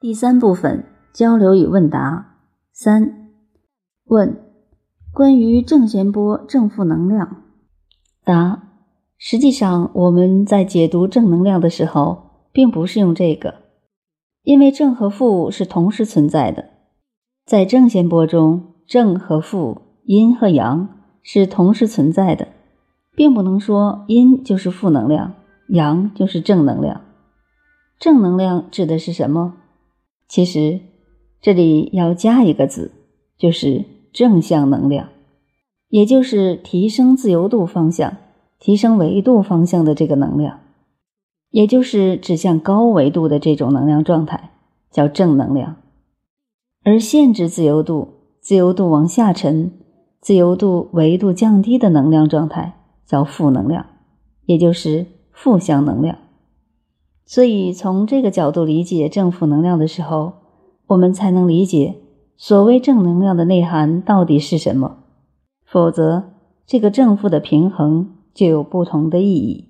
第三部分交流与问答三问：关于正弦波正负能量。答：实际上我们在解读正能量的时候，并不是用这个，因为正和负是同时存在的。在正弦波中，正和负、阴和阳是同时存在的，并不能说阴就是负能量，阳就是正能量。正能量指的是什么？其实，这里要加一个字，就是正向能量，也就是提升自由度方向、提升维度方向的这个能量，也就是指向高维度的这种能量状态，叫正能量。而限制自由度、自由度往下沉、自由度维度降低的能量状态，叫负能量，也就是负向能量。所以，从这个角度理解正负能量的时候，我们才能理解所谓正能量的内涵到底是什么。否则，这个正负的平衡就有不同的意义。